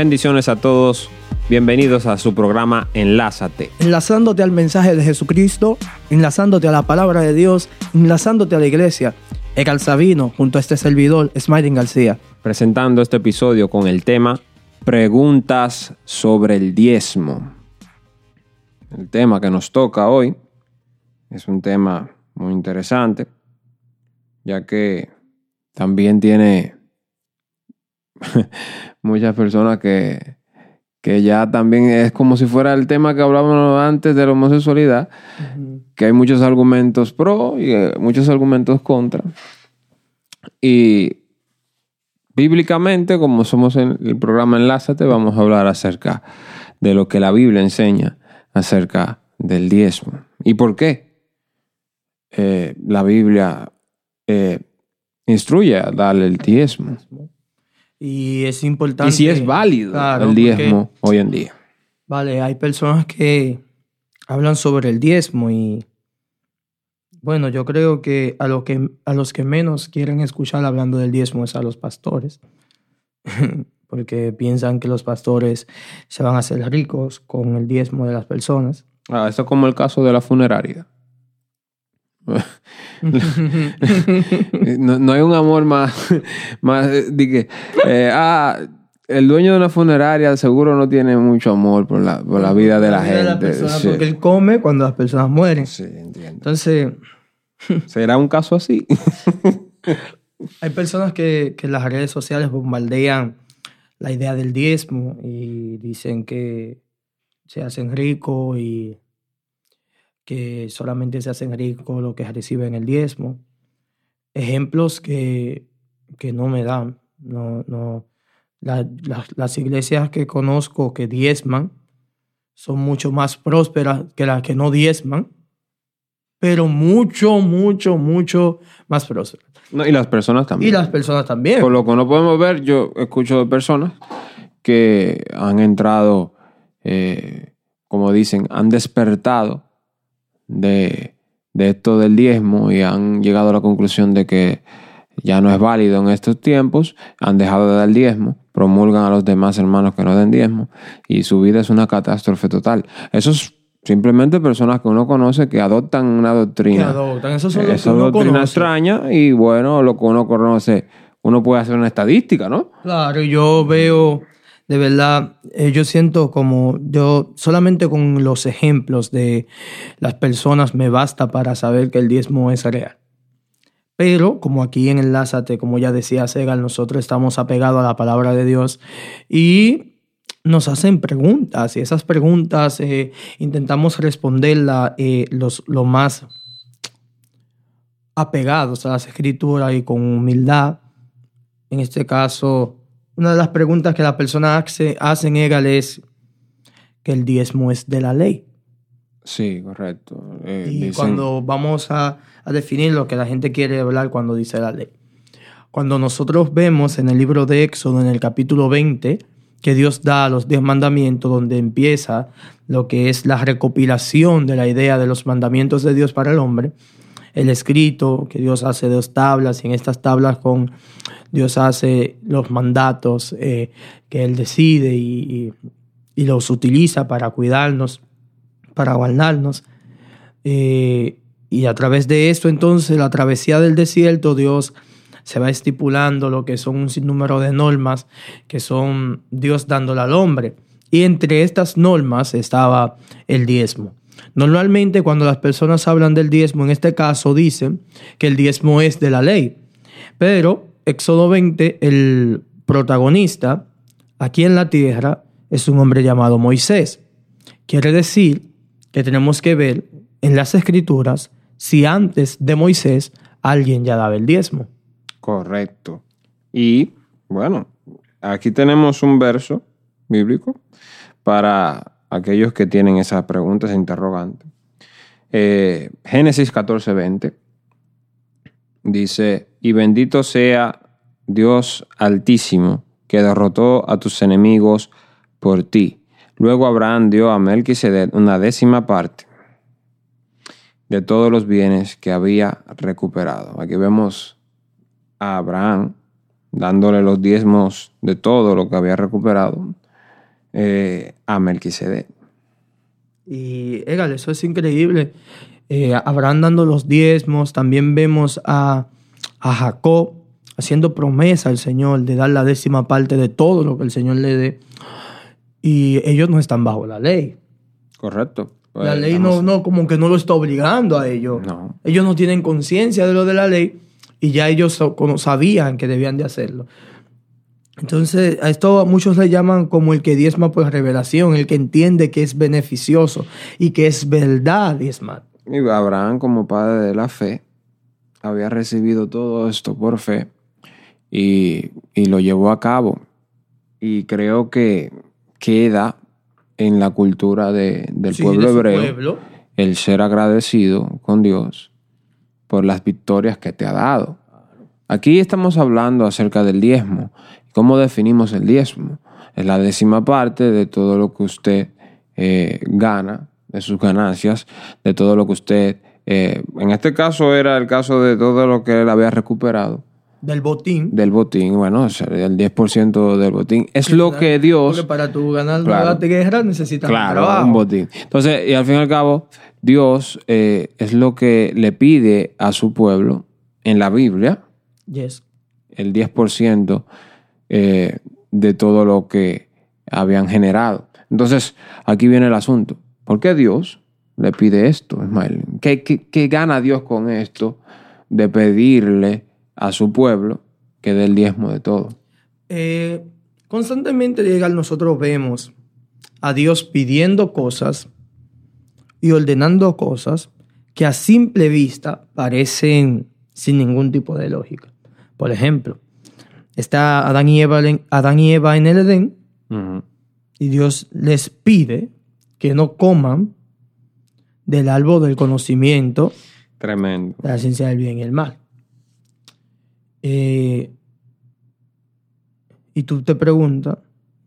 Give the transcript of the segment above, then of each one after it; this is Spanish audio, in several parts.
Bendiciones a todos. Bienvenidos a su programa Enlázate. Enlazándote al mensaje de Jesucristo, enlazándote a la palabra de Dios, enlazándote a la iglesia. Egal Sabino, junto a este servidor, Smiling García. Presentando este episodio con el tema Preguntas sobre el diezmo. El tema que nos toca hoy es un tema muy interesante, ya que también tiene muchas personas que, que ya también es como si fuera el tema que hablábamos antes de la homosexualidad, que hay muchos argumentos pro y eh, muchos argumentos contra. Y bíblicamente, como somos en el programa Enlázate, vamos a hablar acerca de lo que la Biblia enseña acerca del diezmo. ¿Y por qué? Eh, la Biblia eh, instruye a darle el diezmo. Y es importante. Y si es válido el diezmo hoy en día. Vale, hay personas que hablan sobre el diezmo y bueno, yo creo que a, lo que a los que menos quieren escuchar hablando del diezmo es a los pastores, porque piensan que los pastores se van a hacer ricos con el diezmo de las personas. Ah, eso es como el caso de la funeraria. no, hay un amor más, más de eh, ah, el dueño de una funeraria seguro no tiene mucho amor por la, por la vida de la, gente. Porque él come cuando las personas mueren. Sí, entiendo. Entonces... ¿Será un caso así? hay personas que, que en las redes sociales bombardean la idea del diezmo y dicen que se hacen ricos y que solamente se hacen ricos los que reciben el diezmo. Ejemplos que, que no me dan. No, no. las iglesias que conozco que diezman son mucho más prósperas que las que no diezman, pero mucho, mucho, mucho más prósperas. No, y las personas también. Y las personas también. Por lo que no podemos ver, yo escucho de personas que han entrado, eh, como dicen, han despertado de, esto del diezmo y han llegado a la conclusión de que ya no es válido en estos tiempos, han dejado de dar diezmo, promulgan a los demás hermanos que no den diezmo y su vida es una catástrofe total. Eso es simplemente personas que uno conoce que adoptan una doctrina. Que adoptan, eso uno doctrina extraña y bueno, lo que uno conoce, uno puede hacer una estadística, ¿no? Claro, yo veo de verdad, eh, yo siento como yo solamente con los ejemplos de las personas me basta para saber que el diezmo es real. Pero como aquí en Enlázate, como ya decía Segal, nosotros estamos apegados a la palabra de Dios y nos hacen preguntas y esas preguntas eh, intentamos responderlas eh, los, lo más apegados a las escrituras y con humildad. En este caso, una de las preguntas que la persona hace, en Egal es que el diezmo es de la ley. Sí, correcto. Eh, y cuando vamos a, definir lo que la gente quiere hablar cuando dice la ley. Cuando nosotros vemos en el libro de Éxodo, en el capítulo 20, que Dios da los diez mandamientos, donde empieza lo que es la recopilación de la idea de los mandamientos de Dios para el hombre, el escrito que Dios hace dos tablas y en estas tablas con Dios hace los mandatos eh, que Él decide y, los utiliza para cuidarnos, para guardarnos. Eh, y a través de esto, entonces, la travesía del desierto, Dios se va estipulando lo que son un sinnúmero de normas que son Dios dándole al hombre. Y entre estas normas estaba el diezmo. Normalmente cuando las personas hablan del diezmo, en este caso dicen que el diezmo es de la ley. Pero Éxodo 20, el protagonista aquí en la tierra es un hombre llamado Moisés. Quiere decir que tenemos que ver en las escrituras si antes de Moisés alguien ya daba el diezmo. Correcto. Y bueno, aquí tenemos un verso bíblico para aquellos que tienen esas preguntas interrogantes. Eh, Génesis 14, 20 dice, y bendito sea Dios altísimo, que derrotó a tus enemigos por ti. Luego Abraham dio a Melquisedec una décima parte de todos los bienes que había recuperado. Aquí vemos a Abraham dándole los diezmos de todo lo que había recuperado eh, a Melquisedec. Y, égal, eso es increíble. Eh, Abraham dando los diezmos, también vemos a, a Jacob haciendo promesa al Señor de dar la décima parte de todo lo que el Señor le dé. Y ellos no están bajo la ley. Correcto. La Pues, ley estamos- no, no, como que no lo está obligando a ellos. No. Ellos no tienen conciencia de lo de la ley y ya ellos sabían que debían de hacerlo. Entonces, a esto muchos le llaman como el que diezma por revelación, el que entiende que es beneficioso y que es verdad diezmar. Y Abraham, como padre de la fe, había recibido todo esto por fe y, y lo llevó a cabo. Y creo que queda en la cultura de- del Sí, pueblo de hebreo pueblo. el ser agradecido con Dios por las victorias que te ha dado. Aquí estamos hablando acerca del diezmo. ¿Cómo definimos el diezmo? Es la décima parte de todo lo que usted eh, gana, de sus ganancias, de todo lo que usted... eh, en este caso era el caso de todo lo que él había recuperado Del botín. del botín. Bueno, el 10% del botín. Es lo que Dios... Porque para tu ganar Claro. una guerra necesitas un Claro, trabajo. un botín. Entonces, y al fin y al cabo, Dios eh, es lo que le pide a su pueblo en la Biblia, Yes. el 10% eh, de todo lo que habían generado. Entonces, aquí viene el asunto. ¿Por qué Dios le pide esto, Ismael? ¿Qué, qué, qué gana Dios con esto de pedirle a su pueblo que dé el diezmo de todo? Eh, constantemente llegar nosotros vemos a Dios pidiendo cosas y ordenando cosas que a simple vista parecen sin ningún tipo de lógica. Por ejemplo, está Adán y Eva en, Adán y Eva en el Edén y Dios les pide que no coman del árbol del conocimiento Tremendo. de la ciencia del bien y el mal. Eh, y tú te preguntas,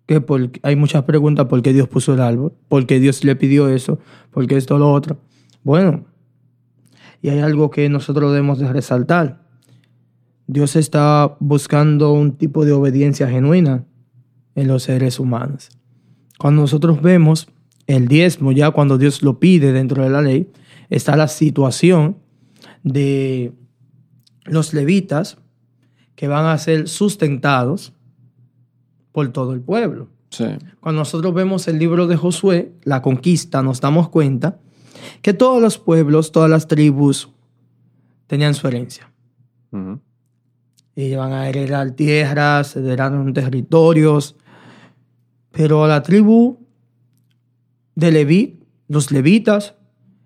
que por, hay muchas preguntas, ¿por qué Dios puso el árbol? ¿Por qué Dios le pidió eso? ¿Por qué esto o lo otro? Bueno, y hay algo que nosotros debemos de resaltar. Dios está buscando un tipo de obediencia genuina en los seres humanos. Cuando nosotros vemos el diezmo, ya cuando Dios lo pide dentro de la ley, está la situación de los levitas que van a ser sustentados por todo el pueblo. Sí. Cuando nosotros vemos el libro de Josué, la conquista, nos damos cuenta que todos los pueblos, todas las tribus tenían su herencia. Y van a heredar tierras, heredaron territorios. Pero a la tribu de Leví, los levitas,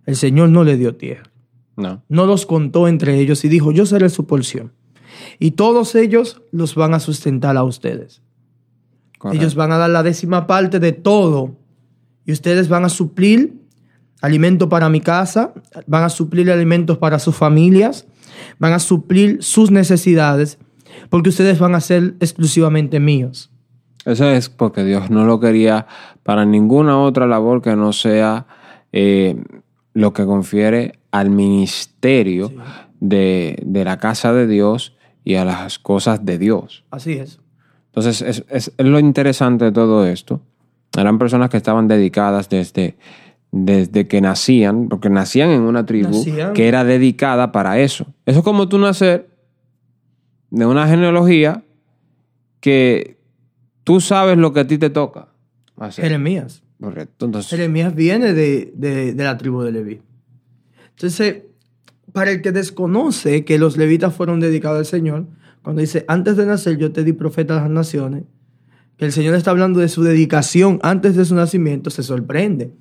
el Señor no le dio tierra. No. No los contó entre ellos y dijo, yo seré su porción. Y todos ellos los van a sustentar a ustedes. Correcto. Ellos van a dar la décima parte de todo. Y ustedes van a suplir alimento para mi casa, van a suplir alimentos para sus familias, van a suplir sus necesidades, porque ustedes van a ser exclusivamente míos. Eso es porque Dios no lo quería para ninguna otra labor que no sea eh, lo que confiere al ministerio de, de la casa de Dios y a las cosas de Dios. Así es. Entonces, es, es- es lo interesante de todo esto. Eran personas que estaban dedicadas desde, desde que nacían, porque nacían en una tribu Nacían. que era dedicada para eso. Eso es como tú nacer de una genealogía que tú sabes lo que a ti te toca hacer. Jeremías. Correcto. Entonces, Jeremías viene de, de- de la tribu de Leví. Entonces, para el que desconoce que los levitas fueron dedicados al Señor, cuando dice, antes de nacer yo te di profeta a las naciones, que el Señor está hablando de su dedicación antes de su nacimiento, se sorprende.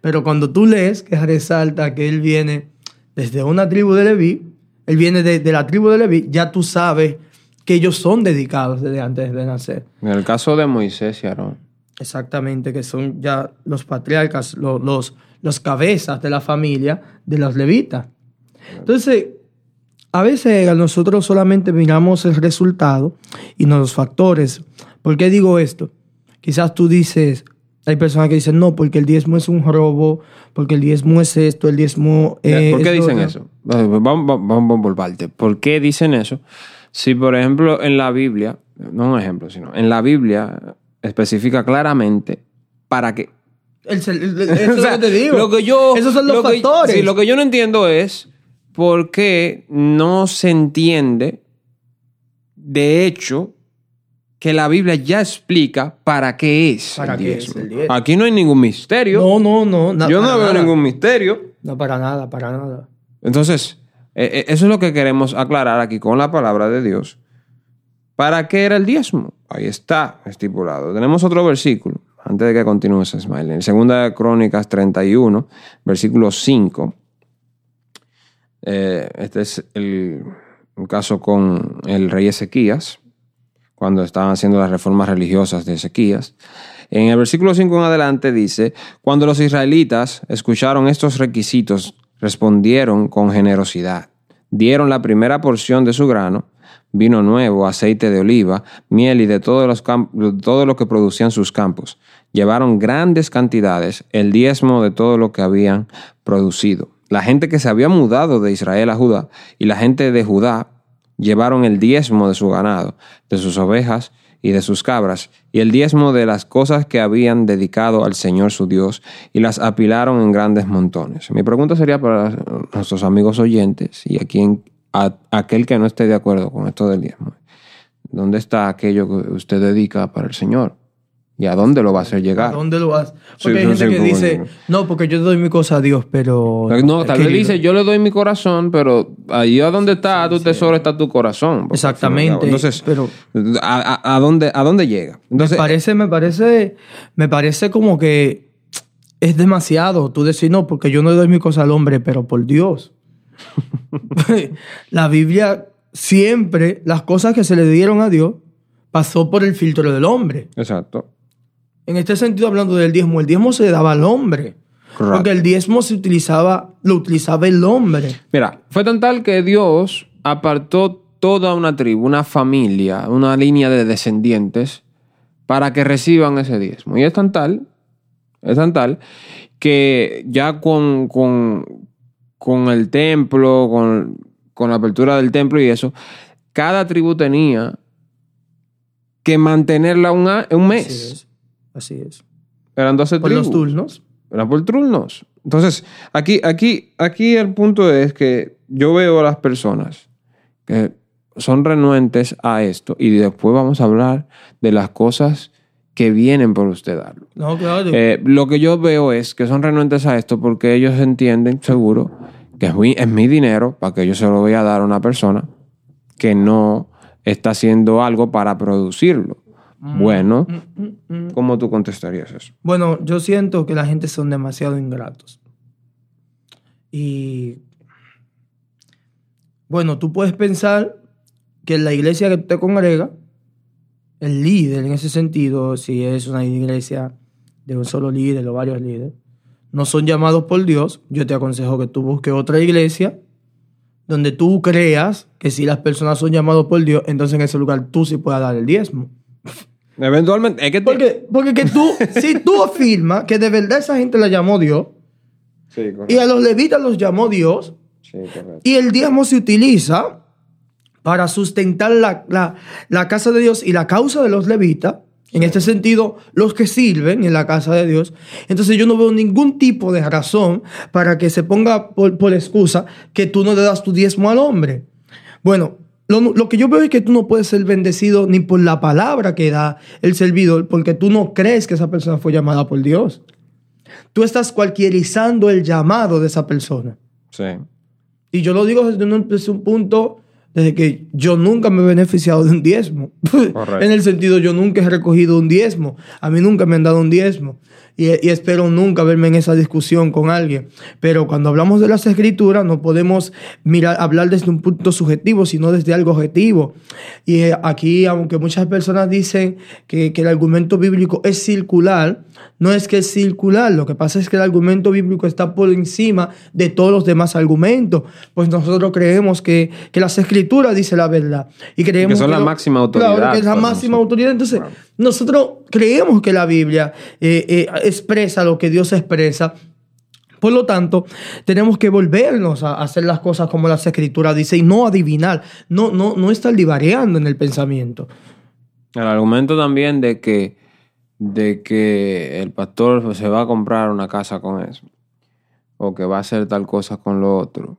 Pero cuando tú lees que resalta que él viene desde una tribu de Leví, él viene de, de la tribu de Leví, ya tú sabes que ellos son dedicados desde antes de nacer. en el caso de Moisés y Aarón, Exactamente, que son ya los patriarcas, lo- los, los cabezas de la familia de los levitas. Entonces, a veces nosotros solamente miramos el resultado y no los factores. ¿Por qué digo esto? Quizás tú dices, hay personas que dicen, no, porque el diezmo es un robo, porque el diezmo es esto, el diezmo eh, ¿Por qué dicen otro". eso? Vamos, vamos, vamos por parte. ¿Por qué dicen eso? Si, por ejemplo, en la Biblia, no un ejemplo, sino en la Biblia especifica claramente para qué. eso es lo que te digo. Lo que yo, Esos son los lo que- factores. sí, lo que yo no entiendo es por qué no se entiende, de hecho, que la Biblia ya explica para qué es ¿Para el qué es diezmo. el diezmo? Aquí no hay ningún misterio. no, no, no. yo no veo nada. ningún misterio. No, para nada, para nada. Entonces, eh, eh, eso es lo que queremos aclarar aquí con la palabra de Dios. ¿Para qué era el diezmo? Ahí está estipulado. Tenemos otro versículo, antes de que continúes, Ismael. En Segunda de Crónicas 31, versículo 5. Eh, este es el, un caso con el rey Ezequías, cuando estaban haciendo las reformas religiosas de Ezequías. En el versículo 5 en adelante dice, cuando los israelitas escucharon estos requisitos, respondieron con generosidad. Dieron la primera porción de su grano, vino nuevo, aceite de oliva, miel y de todos los todo lo que producían sus campos. Llevaron grandes cantidades, el diezmo de todo lo que habían producido. La gente que se había mudado de Israel a Judá y la gente de Judá llevaron el diezmo de su ganado, de sus ovejas y de sus cabras, y el diezmo de las cosas que habían dedicado al Señor su Dios, y las apilaron en grandes montones. Mi pregunta sería para nuestros amigos oyentes y a quien, aquel que no esté de acuerdo con esto del diezmo. ¿Dónde está aquello que usted dedica para el Señor? ¿Y a dónde lo va a hacer ¿A llegar? dónde lo vas? Sí, Porque hay gente sí, que dice, no, porque yo doy mi cosa a Dios, pero... No, tal vez dice, yo le doy mi corazón, pero ahí a donde está tu tesoro está tu corazón. Exactamente, Entonces, pero- ¿a, a- a dónde, ¿a dónde llega? Entonces, me parece, me parece, me parece como que es demasiado tú decir, no, porque yo no doy mi cosa al hombre, pero por Dios. la Biblia siempre, las cosas que se le dieron a Dios, pasó por el filtro del hombre. Exacto. En este sentido, hablando del diezmo, el diezmo se le daba al hombre. Correcto. Porque el diezmo se utilizaba, lo utilizaba el hombre. Mira, fue tan tal que Dios apartó toda una tribu, una familia, una línea de descendientes para que reciban ese diezmo. Y es tan tal, es tan tal, que ya con, con, con el templo, con, con la apertura del templo y eso, cada tribu tenía que mantenerla un, un mes. Así es. Eran 12 Por los turnos. Era por turnos. Entonces, aquí, aquí, aquí el punto es que yo veo a las personas que son renuentes a esto y después vamos a hablar de las cosas que vienen por usted darlo. No, claro. Eh, lo que yo veo es que son renuentes a esto porque ellos entienden, seguro, que es mi, es mi dinero para que yo se lo voy a dar a una persona que no está haciendo algo para producirlo. Bueno, Mm, mm. ¿cómo tú contestarías eso? Bueno, yo siento que la gente son demasiado ingratos. Y bueno, tú puedes pensar que en la iglesia que te congrega, el líder en ese sentido, si es una iglesia de un solo líder o varios líderes, no son llamados por Dios, yo te aconsejo que tú busques otra iglesia donde tú creas que si las personas son llamados por Dios, entonces en ese lugar tú sí puedas dar el diezmo. Eventualmente, es que te- Porque, porque que tú, si tú afirmas que de verdad esa gente la llamó Dios Sí, y a los levitas los llamó Dios Sí, correcto. y el diezmo se utiliza para sustentar la, la- la casa de Dios y la causa de los levitas, en este sentido, los que sirven en la casa de Dios, entonces yo no veo ningún tipo de razón para que se ponga por, por excusa que tú no le das tu diezmo al hombre. Bueno, lo, lo que yo veo es que tú no puedes ser bendecido ni por la palabra que da el servidor, porque tú no crees que esa persona fue llamada por Dios. Tú estás cualquierizando el llamado de esa persona. Sí. Y yo lo digo desde un, desde un punto, desde que yo nunca me he beneficiado de un diezmo. En el sentido, yo nunca he recogido un diezmo. A mí nunca me han dado un diezmo. Y, y espero nunca verme en esa discusión con alguien. Pero cuando hablamos de las escrituras, no podemos mirar, hablar desde un punto subjetivo, sino desde algo objetivo. Y eh, aquí, aunque muchas personas dicen que, que el argumento bíblico es circular, no es que es circular. Lo que pasa es que el argumento bíblico está por encima de todos los demás argumentos. Pues nosotros creemos que, que las escrituras dicen la verdad. Y creemos que son la lo- máxima autoridad Claro, que es la para máxima nosotros. autoridad. Entonces, Claro. nosotros creemos que la Biblia eh, eh, expresa lo que Dios expresa. Por lo tanto, tenemos que volvernos a hacer las cosas como las escrituras dicen y no adivinar, no, no, no estar divariando en el pensamiento. El argumento también de que de que el pastor se va a comprar una casa con eso, o que va a hacer tal cosa con lo otro,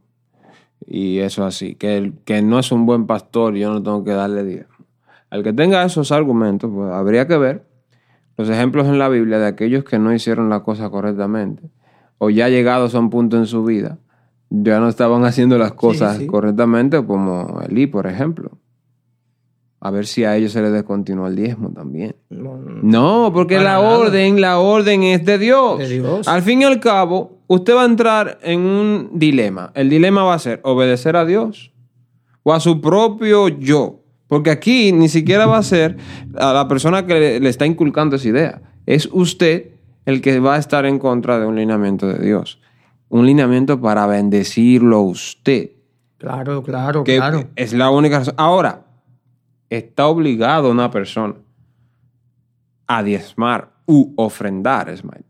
y eso así, que, el, que no es un buen pastor, yo no tengo que darle diezmo. Al que tenga esos argumentos, pues habría que ver los ejemplos en la Biblia de aquellos que no hicieron la cosa correctamente, o ya llegados a un punto en su vida, ya no estaban haciendo las cosas sí. correctamente, como Elí, por ejemplo. A ver si a ellos se les descontinúa el diezmo también. No, no, No, porque la nada. orden, la orden es de Dios. De Dios. Al fin y al cabo, usted va a entrar en un dilema. El dilema va a ser obedecer a Dios o a su propio yo. Porque aquí ni siquiera va a ser a la persona que le, está inculcando esa idea. Es usted el que va a estar en contra de un lineamiento de Dios. Un lineamiento para bendecirlo a usted. Claro, claro, Que claro. es la única razón. Ahora, está obligado una persona a diezmar u ofrendar, Ismael.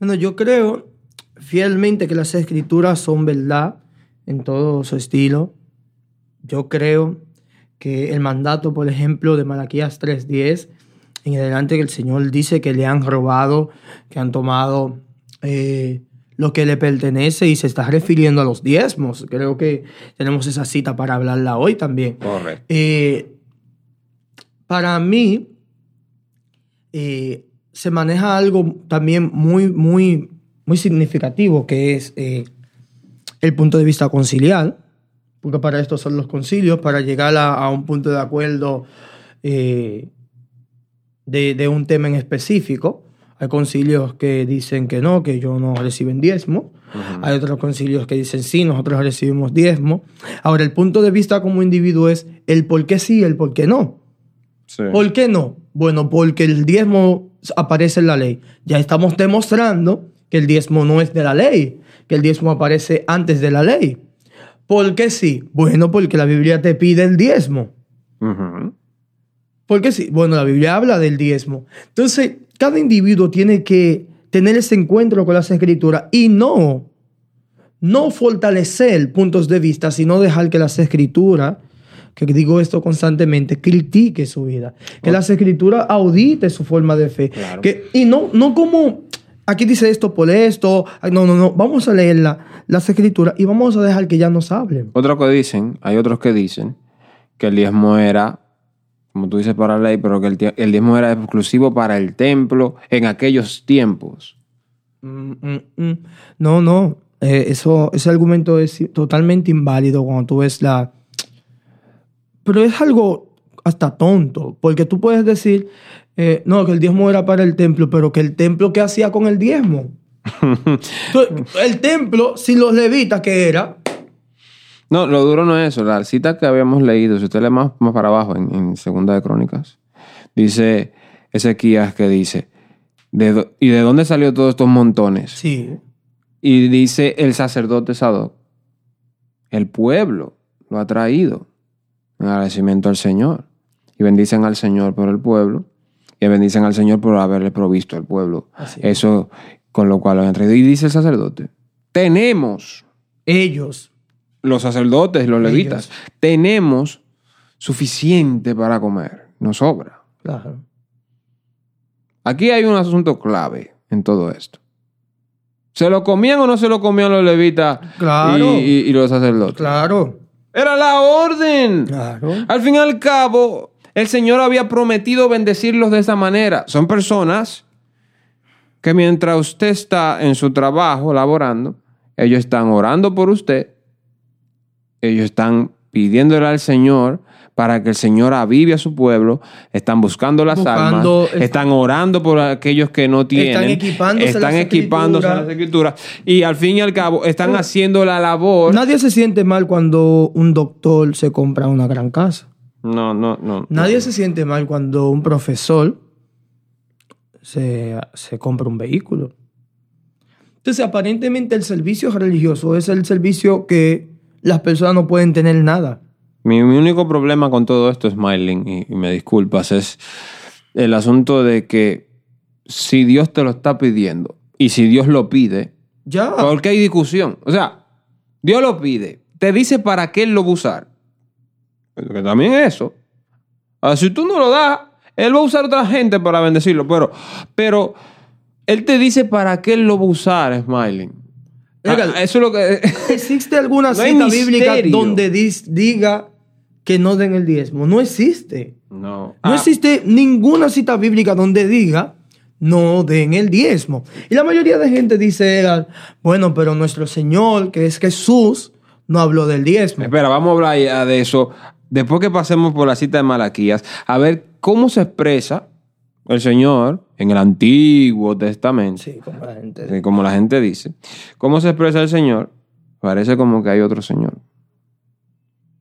Bueno, yo creo fielmente que las escrituras son verdad en todo su estilo. Yo creo que el mandato, por ejemplo, de Malaquías 3.10, en adelante que el Señor dice que le han robado, que han tomado eh, lo que le pertenece y se está refiriendo a los diezmos. Creo que tenemos esa cita para hablarla hoy también. Correcto. Eh, para mí, eh, se maneja algo también muy, muy, muy significativo, que es el punto de vista conciliar, porque para esto son los concilios, para llegar a, a un punto de acuerdo eh, de, de un tema en específico. Hay concilios que dicen que no, que ellos no reciben diezmo. Hay otros concilios que dicen sí, nosotros recibimos diezmo. Ahora, el punto de vista como individuo es el por qué sí, el por qué no. Sí. ¿Por qué no? Bueno, porque el diezmo aparece en la ley. Ya estamos demostrando que el diezmo no es de la ley, que el diezmo aparece antes de la ley. ¿Por qué sí? Bueno, porque la Biblia te pide el diezmo. Ujú. ¿Por qué sí? Bueno, la Biblia habla del diezmo. Entonces, cada individuo tiene que tener ese encuentro con las escrituras y no, no fortalecer puntos de vista, sino dejar que las escrituras, que digo esto constantemente, critique su vida. Que las escrituras audite su forma de fe. Claro. Que, y no, no como, aquí dice esto por esto. Ay, No, no, no. Vamos a leer la- las escrituras y vamos a dejar que ya nos hablen. Otros que dicen, hay otros que dicen que el diezmo era, como tú dices, para la ley, pero que el diezmo era exclusivo para el templo en aquellos tiempos. Mm, mm, mm. No, no. Eh, eso, ese argumento es totalmente inválido cuando tú ves la. Pero es algo hasta tonto, porque tú puedes decir, eh, no, que el diezmo era para el templo, pero que el templo, ¿qué hacía con el diezmo? Entonces, el templo, sin los levitas, ¿qué era? No, lo duro no es eso. La cita que habíamos leído, si usted lee más, más para abajo en, en Segunda de Crónicas, dice Ezequías que dice, ¿de do- ¿y de dónde salió todos estos montones? Sí. Y dice el sacerdote Sadoc, el pueblo lo ha traído en agradecimiento al Señor. Y bendicen al Señor por el pueblo y bendicen al Señor por haberle provisto al pueblo. Así es. Eso con lo cual lo han traído. Y dice el sacerdote, tenemos, Ellos. los sacerdotes, los levitas, tenemos suficiente para comer, nos sobra. Claro. Aquí hay un asunto clave en todo esto. ¿Se lo comían o no se lo comían los levitas Claro. y, y- y los sacerdotes? Claro. Era la orden. Claro. Al fin y al cabo, el Señor había prometido bendecirlos de esa manera. Son personas que mientras usted está en su trabajo laborando, ellos están orando por usted, ellos están pidiéndole al Señor para que el Señor avive a su pueblo, están buscando las Buscando- almas, están orando por aquellos que no tienen, equipándose están las equipándose escrituras. las escrituras y al fin y al cabo están haciendo la labor. Nadie se siente mal cuando un doctor se compra una gran casa. No, no, no. Nadie se siente mal cuando un profesor se, se compra un vehículo. Entonces, aparentemente el servicio religioso es el servicio que las personas no pueden tener nada. Mi, mi único problema con todo esto, Smiling, y, y me disculpas, es el asunto de que si Dios te lo está pidiendo y si Dios lo pide, Ya. ¿por qué hay discusión? O sea, Dios lo pide, te dice para qué lo va a usar. Que también es eso. Ahora, si tú no lo das, Él va a usar a otra gente para bendecirlo, pero, pero él te dice para qué él lo va a usar, Smiling. Legal. Ah, eso es lo que. ¿Existe alguna No cita bíblica donde dis- diga que no den el diezmo? No existe. no. No Ah, existe ninguna cita bíblica donde diga no den el diezmo. Y la mayoría de gente dice, bueno, pero nuestro Señor, que es Jesús, no habló del diezmo. Espera, vamos a hablar ya de eso. Después que pasemos por la cita de Malaquías, a ver cómo se expresa el Señor en el Antiguo Testamento. Sí, como la gente. Sí, como la gente dice. ¿Cómo se expresa el Señor? Parece como que hay otro Señor.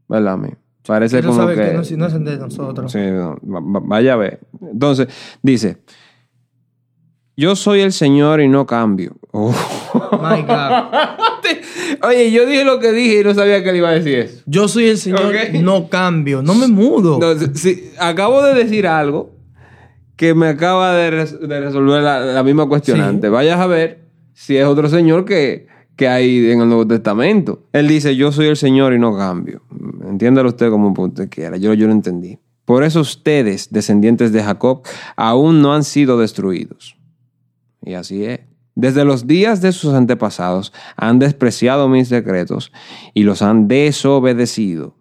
¿Verdad, amigo? Parece Quiero como que... que no, si no es de nosotros. Sí, no, vaya a ver. Entonces, dice, yo soy el Señor y no cambio. Oh. My God. Oye, yo dije lo que dije y no sabía que le iba a decir eso. Yo soy el Señor, no cambio, no me mudo. No, sí, acabo de decir algo que me acaba de, res- de resolver la, la misma cuestionante. Vayas a ver si es otro Señor que, que hay en el Nuevo Testamento. Él dice, yo soy el Señor y no cambio. Entiéndalo usted como usted quiera. Yo, yo lo entendí. Por eso ustedes, descendientes de Jacob, aún no han sido destruidos. Y así es. Desde los días de sus antepasados han despreciado mis decretos y los han desobedecido.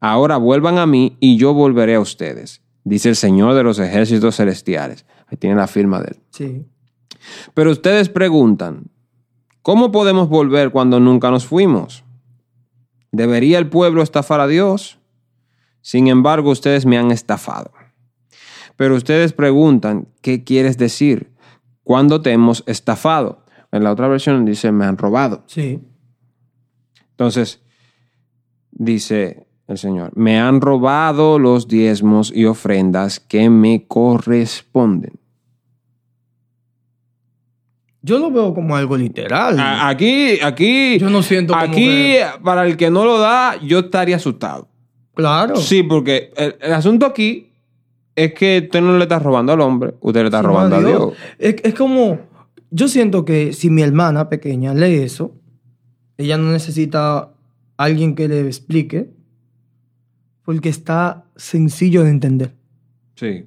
Ahora vuelvan a mí y yo volveré a ustedes, dice el Señor de los ejércitos celestiales. Ahí tiene la firma de él. Sí. Pero ustedes preguntan, ¿cómo podemos volver cuando nunca nos fuimos? ¿Debería el pueblo estafar a Dios? Sin embargo, ustedes me han estafado. Pero ustedes preguntan, ¿qué quieres decir? ¿Cuándo te hemos estafado? En la otra versión dice, me han robado. Sí. Entonces, dice el Señor, me han robado los diezmos y ofrendas que me corresponden. Yo lo veo como algo literal. A- Aquí, aquí, Yo no siento como aquí, que- para el que no lo da, yo estaría asustado. claro. Sí, porque el, el asunto aquí es que usted no le está robando al hombre, usted le está Sí, robando a no, Dios. Es, es como, yo siento que si mi hermana pequeña lee eso, ella no necesita alguien que le explique, porque está sencillo de entender. Sí.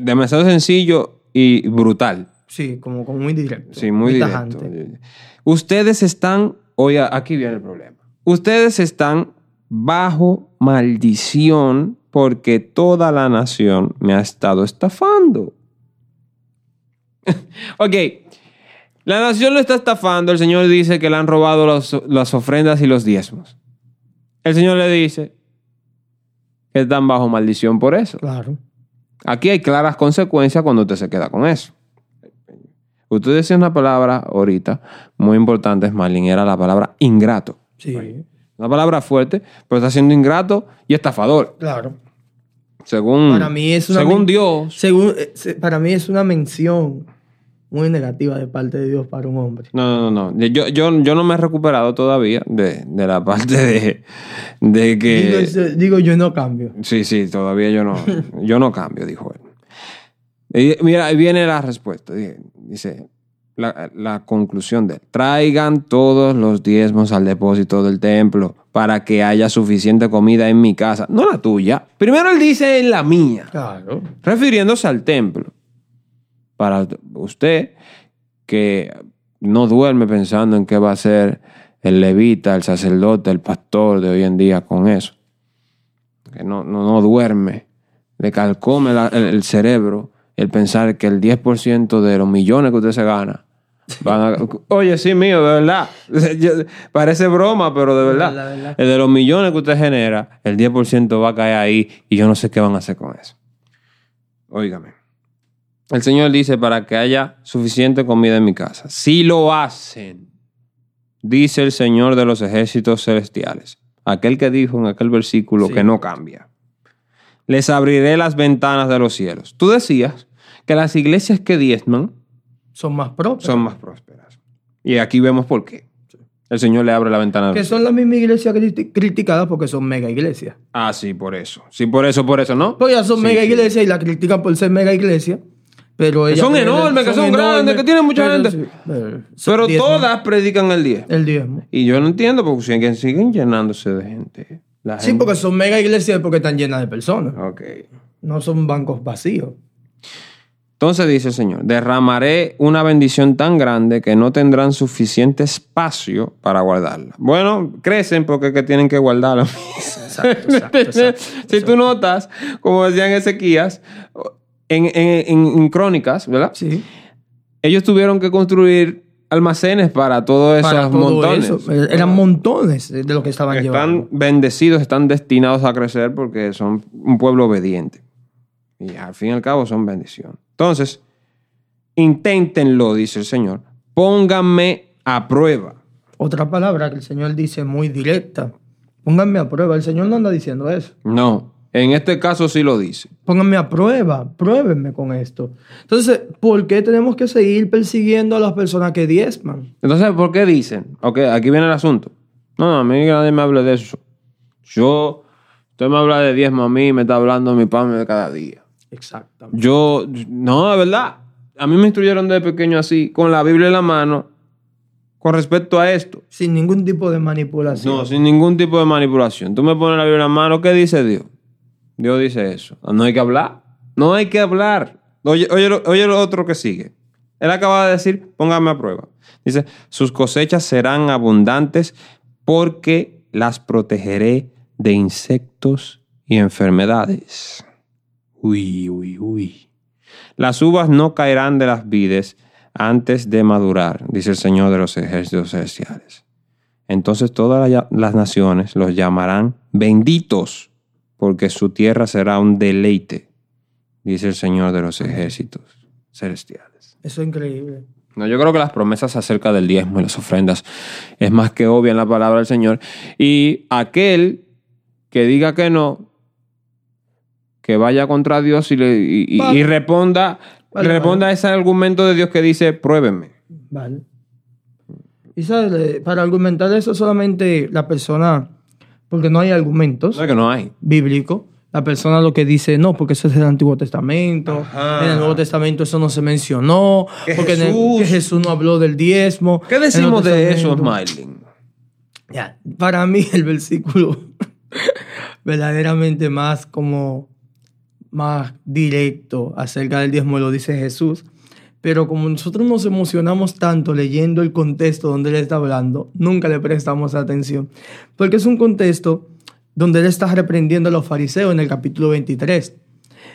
Demasiado sencillo y brutal. Sí, como, como muy directo. Sí, muy directo. tajante. Ustedes están, oye, aquí viene el problema. Ustedes están bajo maldición porque toda la nación me ha estado estafando. ok, la nación lo está estafando. El Señor dice que le han robado los- las ofrendas y los diezmos. El Señor le dice que están bajo maldición por eso. Claro. Aquí hay claras consecuencias cuando usted se queda con eso. Usted decía una palabra ahorita muy importante, Smalin, era la palabra ingrato. Sí. Una palabra fuerte, pero está siendo ingrato y estafador. Claro. Según, Para mí es una según Dios. Según, eh, para mí es una mención muy negativa de parte de Dios para un hombre. No, no, no. Yo, yo, yo no me he recuperado todavía de, de la parte de, de que... Digo, digo, yo no cambio. Sí, sí, todavía yo no, yo no cambio, dijo él. Y mira, ahí viene la respuesta. Dice la, la conclusión de. Traigan todos los diezmos al depósito del templo para que haya suficiente comida en mi casa. No la tuya. Primero él dice en la mía, Claro. refiriéndose al templo. Para usted que no duerme pensando en qué va a ser el levita, el sacerdote, el pastor de hoy en día con eso que no, no, no duerme, le calcome el, el cerebro el pensar que el 10% de los millones que usted se gana van a... Oye, sí, mío, de verdad. Yo- parece broma, pero de verdad. El de los millones que usted genera, el 10% va a caer ahí y yo no sé qué van a hacer con eso. Óigame. El Señor dice para que haya suficiente comida en mi casa. Si lo hacen, dice el Señor de los ejércitos celestiales, aquel que dijo en aquel versículo Sí. que no cambia. Les abriré las ventanas de los cielos. Tú decías que las iglesias que diezman Son más propias. son más prósperas. Y aquí vemos por qué. El Señor le abre la ventana Que son las mismas iglesias criti- criticadas porque son mega iglesias. Ah, sí, por eso. Sí, por eso, por eso, ¿no? Pues ya son Sí, mega sí. iglesias y la critican por ser mega iglesia. Pero ellas son enormes, que son grandes, que tienen mucha pero gente. pero diezmo. todas predican el 10. El diezmo. Y yo no entiendo porque siguen, siguen llenándose de gente. La Sí, gente- porque son mega iglesias porque están llenas de personas. Ok. No son bancos vacíos. Entonces dice el Señor, derramaré una bendición tan grande que no tendrán suficiente espacio para guardarla. Bueno, crecen porque es que tienen que guardarla. Exacto, exacto, exacto. si tú notas, como decían Ezequías, en, en- en- crónicas, ¿verdad? Sí. Ellos tuvieron que construir almacenes para todos esos Para todo montones. eso. Eran montones de lo que estaban llevando. Están bendecidos, están destinados a crecer porque son un pueblo obediente. Y al fin y al cabo son bendición. Entonces, inténtenlo, dice el Señor. Pónganme a prueba. Otra palabra que el Señor dice muy directa. Pónganme a prueba. El Señor no anda diciendo eso. No, en este caso sí lo dice. Pónganme a prueba. Pruébenme con esto. Entonces, ¿por qué tenemos que seguir persiguiendo a las personas que diezman? Entonces, ¿por qué dicen? Ok, aquí viene el asunto. No, no, a mí nadie me habla de eso. Yo, usted me habla de diezmo a mí, me está hablando mi pan de cada día. Exactamente. Yo, no, de verdad. A mí me instruyeron desde pequeño así, con la Biblia en la mano, con respecto a esto. Sin ningún tipo de manipulación. No, sin ningún tipo de manipulación. Tú me pones la Biblia en la mano, ¿qué dice Dios? Dios dice eso. No hay que hablar. No hay que hablar. Oye, oye, oye lo otro que sigue. Él acaba de decir, póngame a prueba. Dice, sus cosechas serán abundantes porque las protegeré de insectos y enfermedades. Uy, uy, uy. Las uvas no caerán de las vides antes de madurar, dice el Señor de los ejércitos celestiales. Entonces todas la- las naciones los llamarán benditos, porque su tierra será un deleite, dice el Señor de los ejércitos celestiales. Eso es increíble. No, yo creo que las promesas acerca del diezmo y las ofrendas es más que obvia en la palabra del Señor. Y aquel que diga que no, que vaya contra Dios y, le, y, y- Vale. y responda, Vale, responda a ese argumento de Dios que dice, pruébenme. Vale. Y sabes, para argumentar eso solamente la persona, porque no hay argumentos No que no hay. bíblicos, la persona lo que dice, no, porque eso es del Antiguo Testamento, Ajá. en el Nuevo Testamento eso no se mencionó, Que porque el- Jesús- que Jesús no habló del diezmo. ¿Qué decimos de eso. Smiling? Ya, para mí el versículo verdaderamente más como más directo acerca del diezmo lo dice Jesús, pero como nosotros nos emocionamos tanto leyendo el contexto donde él está hablando, nunca le prestamos atención, porque es un contexto donde él está reprendiendo a los fariseos en el capítulo 23.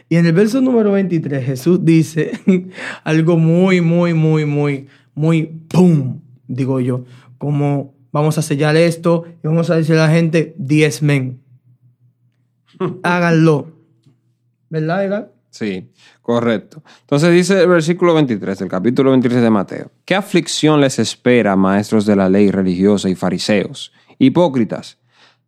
Y en el verso número 23 Jesús dice algo muy, muy, muy, muy, muy, ¡pum! Digo yo, como vamos a sellar esto y vamos a decir a la gente, diezmen. Háganlo. ¿Verdad, Edgar? Sí, correcto. Entonces dice el versículo 23 del capítulo 23 de Mateo. ¿Qué aflicción les espera, maestros de la ley religiosa y fariseos, hipócritas?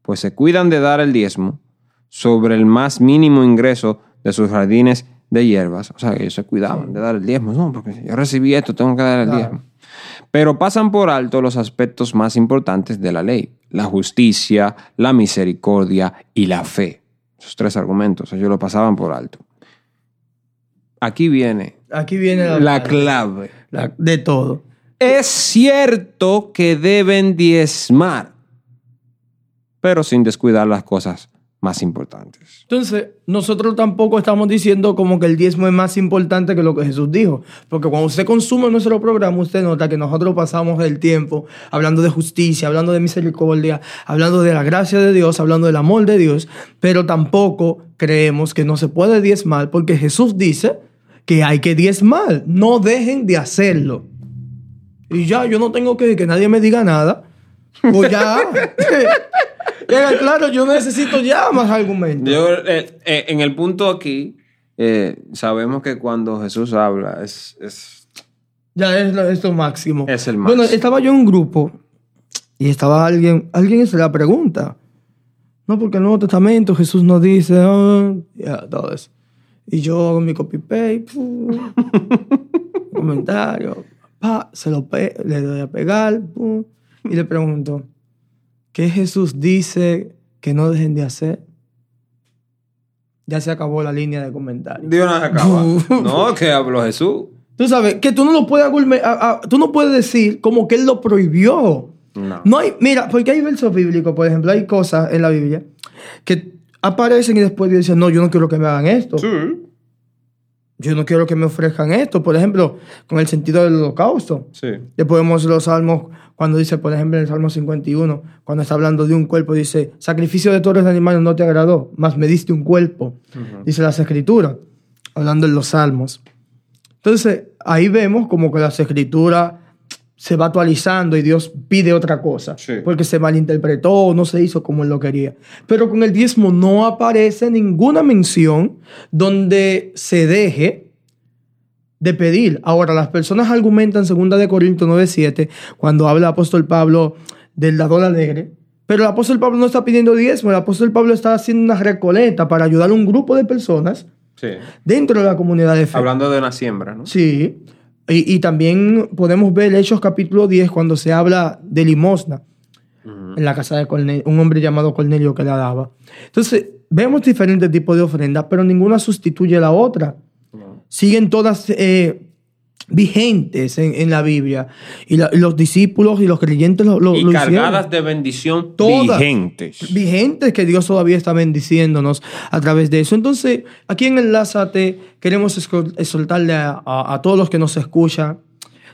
Pues se cuidan de dar el diezmo sobre el más mínimo ingreso de sus jardines de hierbas. O sea, que ellos se cuidaban de dar el diezmo. No, porque yo recibí esto, tengo que dar el Claro. diezmo. Pero pasan por alto los aspectos más importantes de la ley. La justicia, la misericordia y la fe. Esos tres argumentos, ellos lo pasaban por alto. Aquí viene Aquí viene la, la clave. la- de todo. Es cierto que deben diezmar, pero sin descuidar las cosas más importantes. Entonces, nosotros tampoco estamos diciendo como que el diezmo es más importante que lo que Jesús dijo. Porque cuando usted consume nuestro programa, usted nota que nosotros pasamos el tiempo hablando de justicia, hablando de misericordia, hablando de la gracia de Dios, hablando del amor de Dios, pero tampoco creemos que no se puede diezmar porque Jesús dice que hay que diezmar. No dejen de hacerlo. Y ya, yo no tengo que que nadie me diga nada. Pues ya. Claro, yo necesito ya más argumentos. Yo, eh, eh, en el punto aquí, eh, sabemos que cuando Jesús habla es, es- Ya es lo, es lo máximo. Es el Bueno, máximo. estaba yo en un grupo y estaba alguien, alguien se la pregunta. No, porque el Nuevo Testamento Jesús nos dice, ah, ya, todo eso. Y yo hago mi copy paste, pum, comentario, pa, se lo pe- le doy a pegar, pum, y le pregunto, ¿qué Jesús dice que no dejen de hacer? Ya se acabó la línea de comentarios. Dios no se acaba. no, que habló Jesús. Tú sabes que tú no lo puedes argume- a- a- tú no puedes decir como que él lo prohibió. No. No hay, mira, porque hay versos bíblicos, por ejemplo, hay cosas en la Biblia que aparecen y después dicen, no, yo no quiero que me hagan esto. Sí. Yo no quiero que me ofrezcan esto. Por ejemplo, con el sentido del holocausto. Sí. Después vemos los salmos, cuando dice, por ejemplo, en el Salmo 51, cuando está hablando de un cuerpo, dice, sacrificio de todos los animales no te agradó, más me diste un cuerpo. Dice las escrituras, hablando en los salmos. Entonces, ahí vemos como que las escrituras se va actualizando y Dios pide otra cosa. Sí. Porque se malinterpretó, no se hizo como él lo quería. Pero con el diezmo no aparece ninguna mención donde se deje de pedir. Ahora, las personas argumentan 2 de Corintios 9:7 cuando habla el apóstol Pablo del dador alegre. Pero el apóstol Pablo no está pidiendo diezmo, el apóstol Pablo está haciendo una recoleta para ayudar a un grupo de personas Sí. dentro de la comunidad de fe. Hablando de una siembra, ¿no? Sí. Y, y también podemos ver Hechos capítulo 10 cuando se habla de limosna en la casa de Cornelio, un hombre llamado Cornelio que la daba. Entonces, vemos diferentes tipos de ofrendas, pero ninguna sustituye a la otra. Siguen todas eh, vigentes en, en la Biblia. Y, la- los discípulos y los creyentes lo, lo- Y lo cargadas hicieron. de bendición Todas. vigentes. Vigentes que Dios todavía está bendiciéndonos a través de eso. Entonces, aquí en Enlázate queremos exhortarle a, a- a todos los que nos escuchan.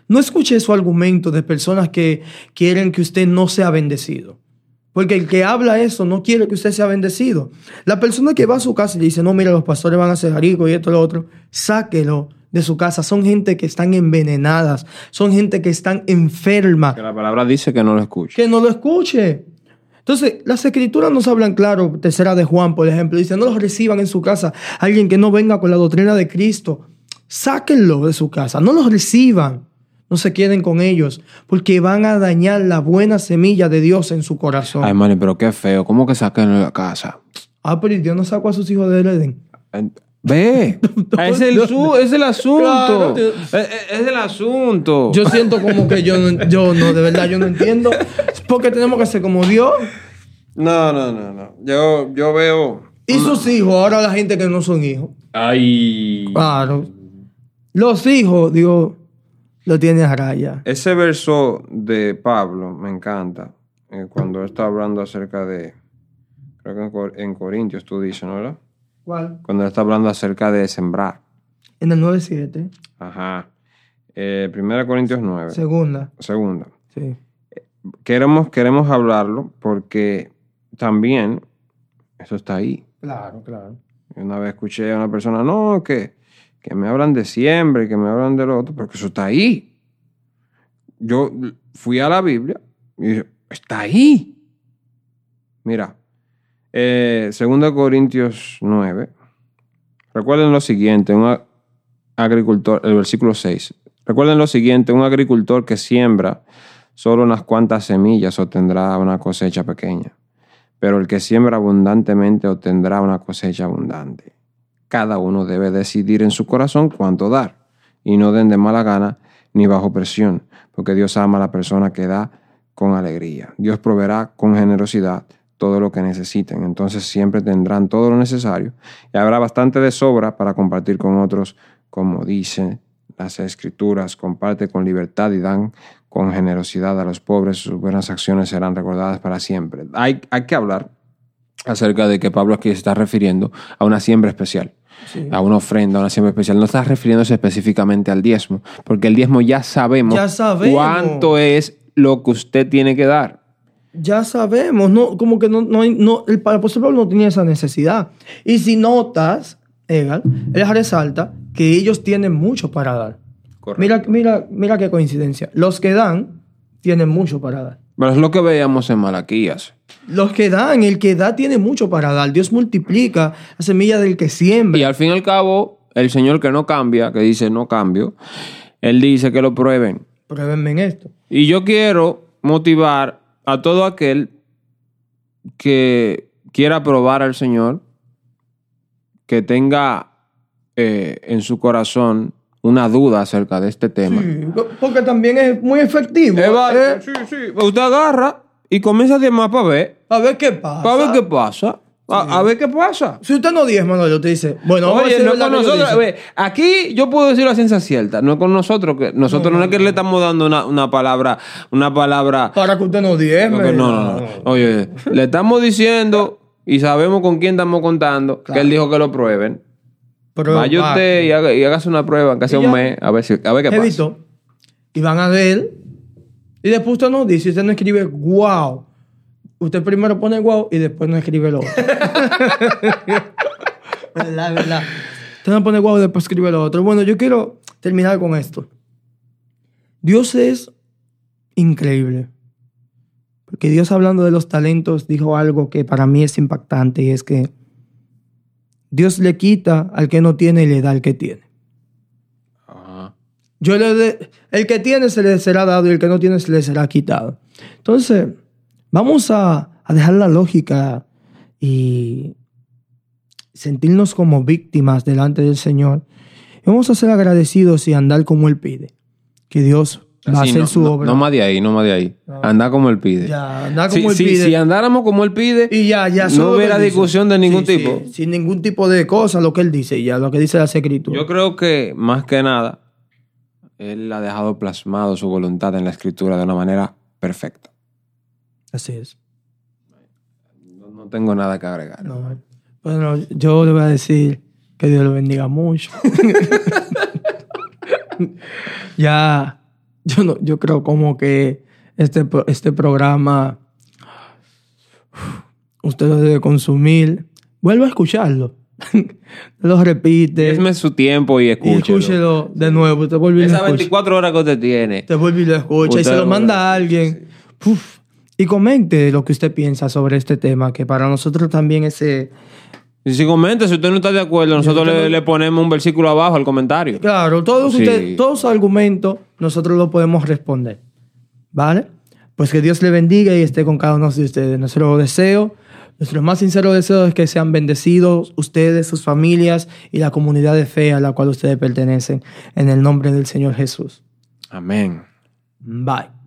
No escuche su argumento de personas que quieren que usted no sea bendecido. Porque el que habla eso no quiere que usted sea bendecido. La persona que va a su casa y le dice, no, mira, los pastores van a ser ricos y esto y lo otro, sáquelo de su casa. Son gente que están envenenadas, son gente que están enfermas Que la palabra dice que no lo escuche. que no lo escuche. Entonces, las escrituras nos hablan claro, tercera de Juan, por ejemplo, dice, no los reciban en su casa, alguien que no venga con la doctrina de Cristo, sáquenlo de su casa, no los reciban, no se queden con ellos, porque van a dañar la buena semilla de Dios en su corazón. Ay, mani, pero qué feo. ¿Cómo que saquen de la casa? ah, pero Dios no sacó a sus hijos del Edén. Eh, Ve. es, el su- es el asunto. Claro, tío. es, el asunto. Yo siento como que yo no, yo no, de verdad, yo no entiendo, porque tenemos que ser como Dios No, no, no, no. Yo, yo veo. y sus hijos, ahora la gente que no son hijos. Ay. Claro. Los hijos, digo, lo tiene a raya. Ese verso de Pablo me encanta. eh, cuando está hablando acerca de. Creo que en Corintios tú dices, ¿no? ¿verdad? ¿Cuál? Cuando está hablando acerca de sembrar. En el 9.7. Ajá. Eh, Primera Corintios 9. Segunda. Segunda. Sí. Queremos, queremos hablarlo porque también eso está ahí. Claro, claro. Una vez escuché a una persona, no, que, que me hablan de siembra y que me hablan de lo otro, porque eso está ahí. Yo fui a la Biblia y dije, está ahí. Mira, eh, 2 Corintios 9. Recuerden lo siguiente, un agricultor, el versículo 6. Recuerden lo siguiente, un agricultor que siembra solo unas cuantas semillas obtendrá una cosecha pequeña, pero el que siembra abundantemente obtendrá una cosecha abundante. Cada uno debe decidir en su corazón cuánto dar, y no den de mala gana ni bajo presión, porque Dios ama a la persona que da con alegría. Dios proveerá con generosidad todo lo que necesiten, entonces siempre tendrán todo lo necesario y habrá bastante de sobra para compartir con otros, como dicen las escrituras, comparte con libertad y dan con generosidad a los pobres, sus buenas acciones serán recordadas para siempre. Hay, hay que hablar acerca de que Pablo aquí se está refiriendo a una siembra especial, Sí. a una ofrenda, a una siembra especial. No está refiriéndose específicamente al diezmo, porque el diezmo ya sabemos, Ya sabemos. cuánto es lo que usted tiene que dar. Ya sabemos, no, como que no, no, hay- no el apóstol Pablo no tenía esa necesidad. Y si notas, Egal, él resalta que ellos tienen mucho para dar. Mira, mira, mira qué coincidencia. Los que dan tienen mucho para dar. Pero es lo que veíamos en Malaquías. Los que dan, el que da tiene mucho para dar. Dios multiplica la semilla del que siembra. Y al fin y al cabo, el Señor que no cambia, que dice no cambio, Él dice que lo prueben. Pruébenme en esto. Y yo quiero motivar a todo aquel que quiera probar al Señor, que tenga eh, en su corazón una duda acerca de este tema. Sí, porque también es muy efectivo. Eh, va- sí, sí. Usted agarra y comienza a diezmar para ver, A ver qué pasa. para ver qué pasa. A, a ver qué pasa. Si usted no diezma, no, yo te dice, bueno, Oye, no con que nosotros. ve, aquí yo puedo decir la ciencia cierta, no con nosotros. Que nosotros no, es que le estamos dando una, una palabra, una palabra. Para que usted no diezme. No, no, no, no. Oye, le estamos diciendo y sabemos con quién estamos contando, que él dijo que lo prueben. Pero Vaya va, usted y, haga, y hágase una prueba, aunque sea un mes, a ver, si, a ver qué pasa. Jevito, y van a ver. Y después usted no dice, usted no escribe wow. Usted primero pone wow y después no escribe lo otro. verdad, verdad. Usted no pone wow y después escribe lo otro. Bueno, yo quiero terminar con esto. Dios es increíble. Porque Dios hablando de los talentos dijo algo que para mí es impactante y es que Dios le quita al que no tiene y le da al que tiene. Ajá. Yo le de- el que tiene se le será dado y el que no tiene se le será quitado. Entonces, vamos a, a dejar la lógica y sentirnos como víctimas delante del Señor. Y vamos a ser agradecidos y andar como Él pide. Que Dios va a hacer no, su no- obra. No más de ahí, no más de ahí. No. Anda como él pide. Ya, andar Si- como Él si, pide. si andáramos como él pide, y ya, ya. no hubiera discusión de ningún Sí, tipo. sí, sin ningún tipo de cosa, lo que Él dice, ya, lo que dice la escritura. Yo creo que más que nada, él ha dejado plasmado su voluntad en la escritura de una manera perfecta. Así es. No, no tengo nada que agregar. No, bueno, yo le voy a decir que Dios lo bendiga mucho. ya, yo no, yo creo como que este, este programa usted lo debe consumir. Vuelva a escucharlo. lo repite. Esme su tiempo y y escúchelo. escúchelo de nuevo. Lo Esas escucha. 24 horas que usted tiene. Usted vuelve y lo escucha y se lo manda a alguien. Uf. Y comente lo que usted piensa sobre este tema, que para nosotros también ese... Y si comenta, si usted no está de acuerdo, nosotros le, no- le ponemos un versículo abajo al comentario. Claro, todo lo que Sí. usted, todos sus argumentos nosotros lo podemos responder. ¿Vale? Pues que Dios le bendiga y esté con cada uno de ustedes. Nuestro deseo, nuestro más sincero deseo es que sean bendecidos ustedes, sus familias y la comunidad de fe a la cual ustedes pertenecen. En el nombre del Señor Jesús. Amén. Bye.